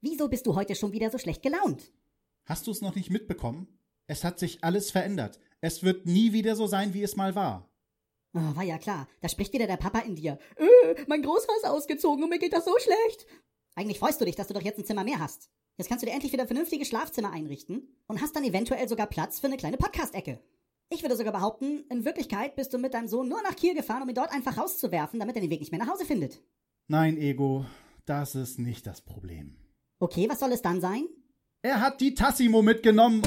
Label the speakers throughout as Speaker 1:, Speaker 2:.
Speaker 1: Wieso bist du heute schon wieder so schlecht gelaunt?
Speaker 2: Hast du es noch nicht mitbekommen? Es hat sich alles verändert. Es wird nie wieder so sein, wie es mal war.
Speaker 1: Oh, war ja klar. Da spricht wieder der Papa in dir. Äh, mein Großvater ist ausgezogen und mir geht das so schlecht. Eigentlich freust du dich, dass du doch jetzt ein Zimmer mehr hast. Jetzt kannst du dir endlich wieder ein vernünftiges Schlafzimmer einrichten und hast dann eventuell sogar Platz für eine kleine Podcast-Ecke. Ich würde sogar behaupten, in Wirklichkeit bist du mit deinem Sohn nur nach Kiel gefahren, um ihn dort einfach rauszuwerfen, damit er den Weg nicht mehr nach Hause findet.
Speaker 2: Nein, Ego, das ist nicht das Problem.
Speaker 1: Okay, was soll es dann sein?
Speaker 2: Er hat die Tassimo mitgenommen.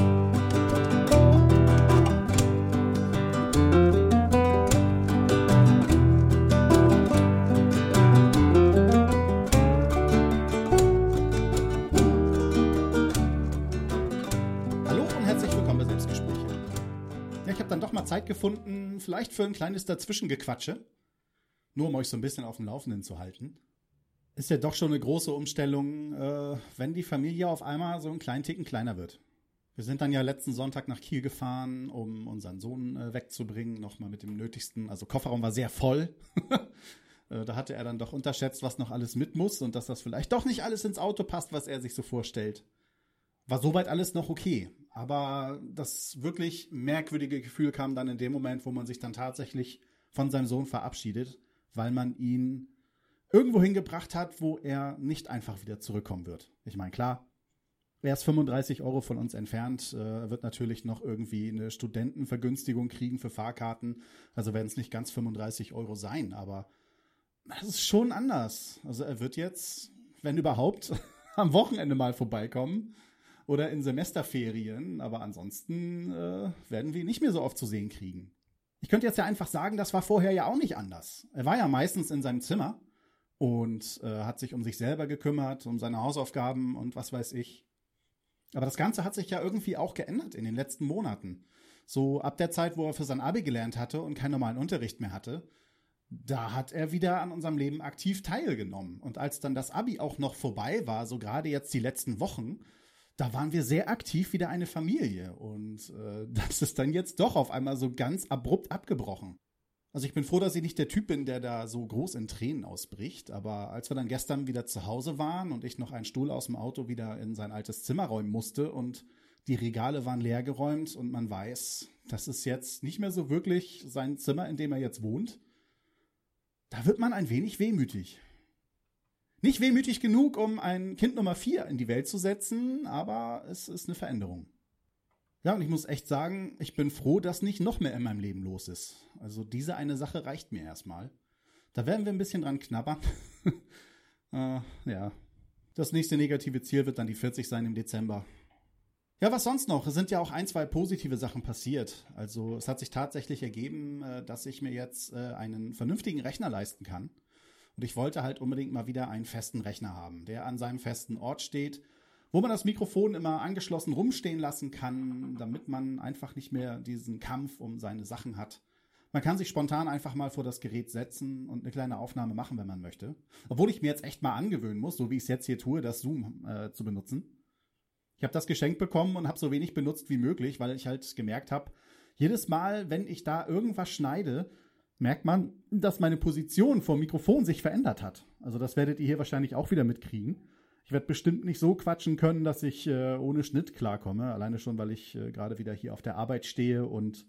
Speaker 2: Hallo und herzlich willkommen bei Selbstgespräche. Ja, ich habe dann doch mal Zeit gefunden, vielleicht für ein kleines Dazwischengequatsche. Nur um euch so ein bisschen auf dem Laufenden zu halten ist ja doch schon eine große Umstellung, äh, wenn die Familie auf einmal so einen kleinen Ticken kleiner wird. Wir sind dann ja letzten Sonntag nach Kiel gefahren, um unseren Sohn äh, wegzubringen, nochmal mit dem Nötigsten. Also Kofferraum war sehr voll. äh, da hatte er dann doch unterschätzt, was noch alles mit muss und dass das vielleicht doch nicht alles ins Auto passt, was er sich so vorstellt. War soweit alles noch okay. Aber das wirklich merkwürdige Gefühl kam dann in dem Moment, wo man sich dann tatsächlich von seinem Sohn verabschiedet, weil man ihn irgendwo hingebracht hat, wo er nicht einfach wieder zurückkommen wird. Ich meine, klar, er ist 35 Euro von uns entfernt, äh, wird natürlich noch irgendwie eine Studentenvergünstigung kriegen für Fahrkarten. Also werden es nicht ganz 35 Euro sein, aber das ist schon anders. Also er wird jetzt, wenn überhaupt, am Wochenende mal vorbeikommen oder in Semesterferien, aber ansonsten äh, werden wir ihn nicht mehr so oft zu sehen kriegen. Ich könnte jetzt ja einfach sagen, das war vorher ja auch nicht anders. Er war ja meistens in seinem Zimmer und äh, hat sich um sich selber gekümmert, um seine Hausaufgaben und was weiß ich. Aber das Ganze hat sich ja irgendwie auch geändert in den letzten Monaten. So ab der Zeit, wo er für sein Abi gelernt hatte und keinen normalen Unterricht mehr hatte, da hat er wieder an unserem Leben aktiv teilgenommen. Und als dann das Abi auch noch vorbei war, so gerade jetzt die letzten Wochen, da waren wir sehr aktiv wieder eine Familie. Und äh, das ist dann jetzt doch auf einmal so ganz abrupt abgebrochen. Also ich bin froh, dass ich nicht der Typ bin, der da so groß in Tränen ausbricht. Aber als wir dann gestern wieder zu Hause waren und ich noch einen Stuhl aus dem Auto wieder in sein altes Zimmer räumen musste und die Regale waren leergeräumt und man weiß, das ist jetzt nicht mehr so wirklich sein Zimmer, in dem er jetzt wohnt, da wird man ein wenig wehmütig. Nicht wehmütig genug, um ein Kind Nummer vier in die Welt zu setzen, aber es ist eine Veränderung. Ja, und ich muss echt sagen, ich bin froh, dass nicht noch mehr in meinem Leben los ist. Also diese eine Sache reicht mir erstmal. Da werden wir ein bisschen dran knabbern. äh, ja. Das nächste negative Ziel wird dann die 40 sein im Dezember. Ja, was sonst noch? Es sind ja auch ein, zwei positive Sachen passiert. Also es hat sich tatsächlich ergeben, äh, dass ich mir jetzt äh, einen vernünftigen Rechner leisten kann. Und ich wollte halt unbedingt mal wieder einen festen Rechner haben, der an seinem festen Ort steht wo man das Mikrofon immer angeschlossen rumstehen lassen kann, damit man einfach nicht mehr diesen Kampf um seine Sachen hat. Man kann sich spontan einfach mal vor das Gerät setzen und eine kleine Aufnahme machen, wenn man möchte. Obwohl ich mir jetzt echt mal angewöhnen muss, so wie ich es jetzt hier tue, das Zoom äh, zu benutzen. Ich habe das geschenkt bekommen und habe so wenig benutzt wie möglich, weil ich halt gemerkt habe, jedes Mal, wenn ich da irgendwas schneide, merkt man, dass meine Position vor Mikrofon sich verändert hat. Also das werdet ihr hier wahrscheinlich auch wieder mitkriegen. Ich werde bestimmt nicht so quatschen können, dass ich äh, ohne Schnitt klarkomme. Alleine schon, weil ich äh, gerade wieder hier auf der Arbeit stehe und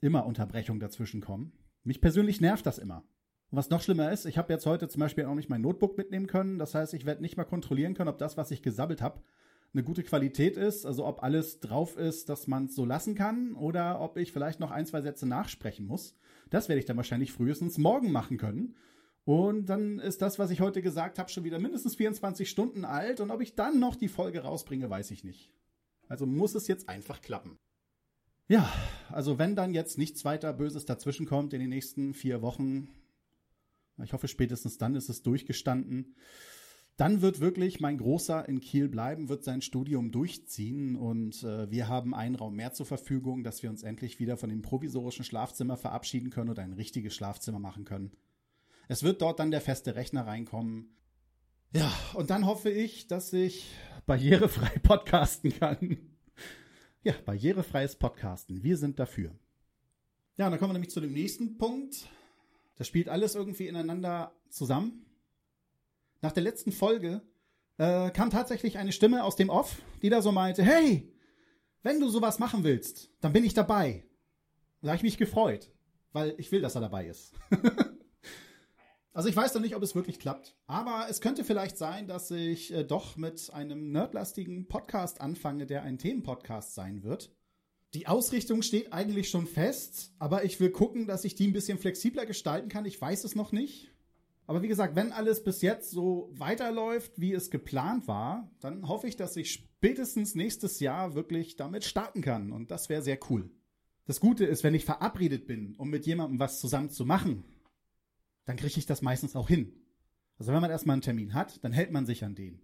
Speaker 2: immer Unterbrechungen dazwischen kommen. Mich persönlich nervt das immer. Und was noch schlimmer ist, ich habe jetzt heute zum Beispiel auch nicht mein Notebook mitnehmen können. Das heißt, ich werde nicht mal kontrollieren können, ob das, was ich gesabbelt habe, eine gute Qualität ist. Also ob alles drauf ist, dass man es so lassen kann oder ob ich vielleicht noch ein, zwei Sätze nachsprechen muss. Das werde ich dann wahrscheinlich frühestens morgen machen können. Und dann ist das, was ich heute gesagt habe, schon wieder mindestens 24 Stunden alt. Und ob ich dann noch die Folge rausbringe, weiß ich nicht. Also muss es jetzt einfach klappen. Ja, also wenn dann jetzt nichts weiter Böses dazwischenkommt in den nächsten vier Wochen, ich hoffe spätestens dann ist es durchgestanden, dann wird wirklich mein Großer in Kiel bleiben, wird sein Studium durchziehen und äh, wir haben einen Raum mehr zur Verfügung, dass wir uns endlich wieder von dem provisorischen Schlafzimmer verabschieden können und ein richtiges Schlafzimmer machen können. Es wird dort dann der feste Rechner reinkommen. Ja, und dann hoffe ich, dass ich barrierefrei podcasten kann. Ja, barrierefreies Podcasten. Wir sind dafür. Ja, und dann kommen wir nämlich zu dem nächsten Punkt. Das spielt alles irgendwie ineinander zusammen. Nach der letzten Folge äh, kam tatsächlich eine Stimme aus dem Off, die da so meinte, hey, wenn du sowas machen willst, dann bin ich dabei. Da habe ich mich gefreut, weil ich will, dass er dabei ist. also ich weiß noch nicht, ob es wirklich klappt, aber es könnte vielleicht sein, dass ich äh, doch mit einem nerdlastigen Podcast anfange, der ein Themenpodcast sein wird. Die Ausrichtung steht eigentlich schon fest, aber ich will gucken, dass ich die ein bisschen flexibler gestalten kann. Ich weiß es noch nicht. Aber wie gesagt, wenn alles bis jetzt so weiterläuft, wie es geplant war, dann hoffe ich, dass ich spätestens nächstes Jahr wirklich damit starten kann. Und das wäre sehr cool. Das Gute ist, wenn ich verabredet bin, um mit jemandem was zusammen zu machen, dann kriege ich das meistens auch hin. Also wenn man erstmal einen Termin hat, dann hält man sich an den.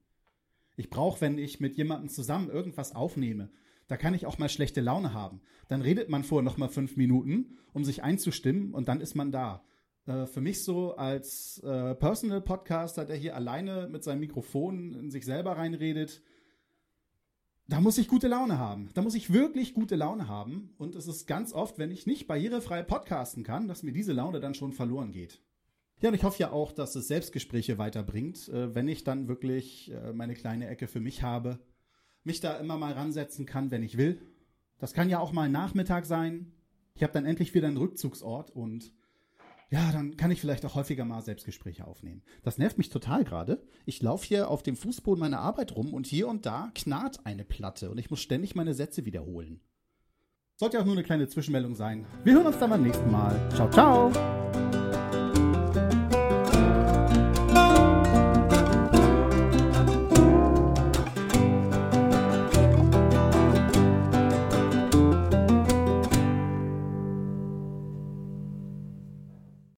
Speaker 2: Ich brauche, wenn ich mit jemandem zusammen irgendwas aufnehme, da kann ich auch mal schlechte Laune haben. Dann redet man vorher noch mal fünf Minuten, um sich einzustimmen und dann ist man da. Äh, für mich so als äh, Personal Podcaster, der hier alleine mit seinem Mikrofon in sich selber reinredet, da muss ich gute Laune haben. Da muss ich wirklich gute Laune haben. Und es ist ganz oft, wenn ich nicht barrierefrei podcasten kann, dass mir diese Laune dann schon verloren geht. Ja, und ich hoffe ja auch, dass es Selbstgespräche weiterbringt, äh, wenn ich dann wirklich äh, meine kleine Ecke für mich habe, mich da immer mal ransetzen kann, wenn ich will. Das kann ja auch mal Nachmittag sein. Ich habe dann endlich wieder einen Rückzugsort und ja, dann kann ich vielleicht auch häufiger mal Selbstgespräche aufnehmen. Das nervt mich total gerade. Ich laufe hier auf dem Fußboden meiner Arbeit rum und hier und da knarrt eine Platte und ich muss ständig meine Sätze wiederholen. Sollte auch nur eine kleine Zwischenmeldung sein. Wir hören uns dann beim nächsten Mal. Ciao, ciao!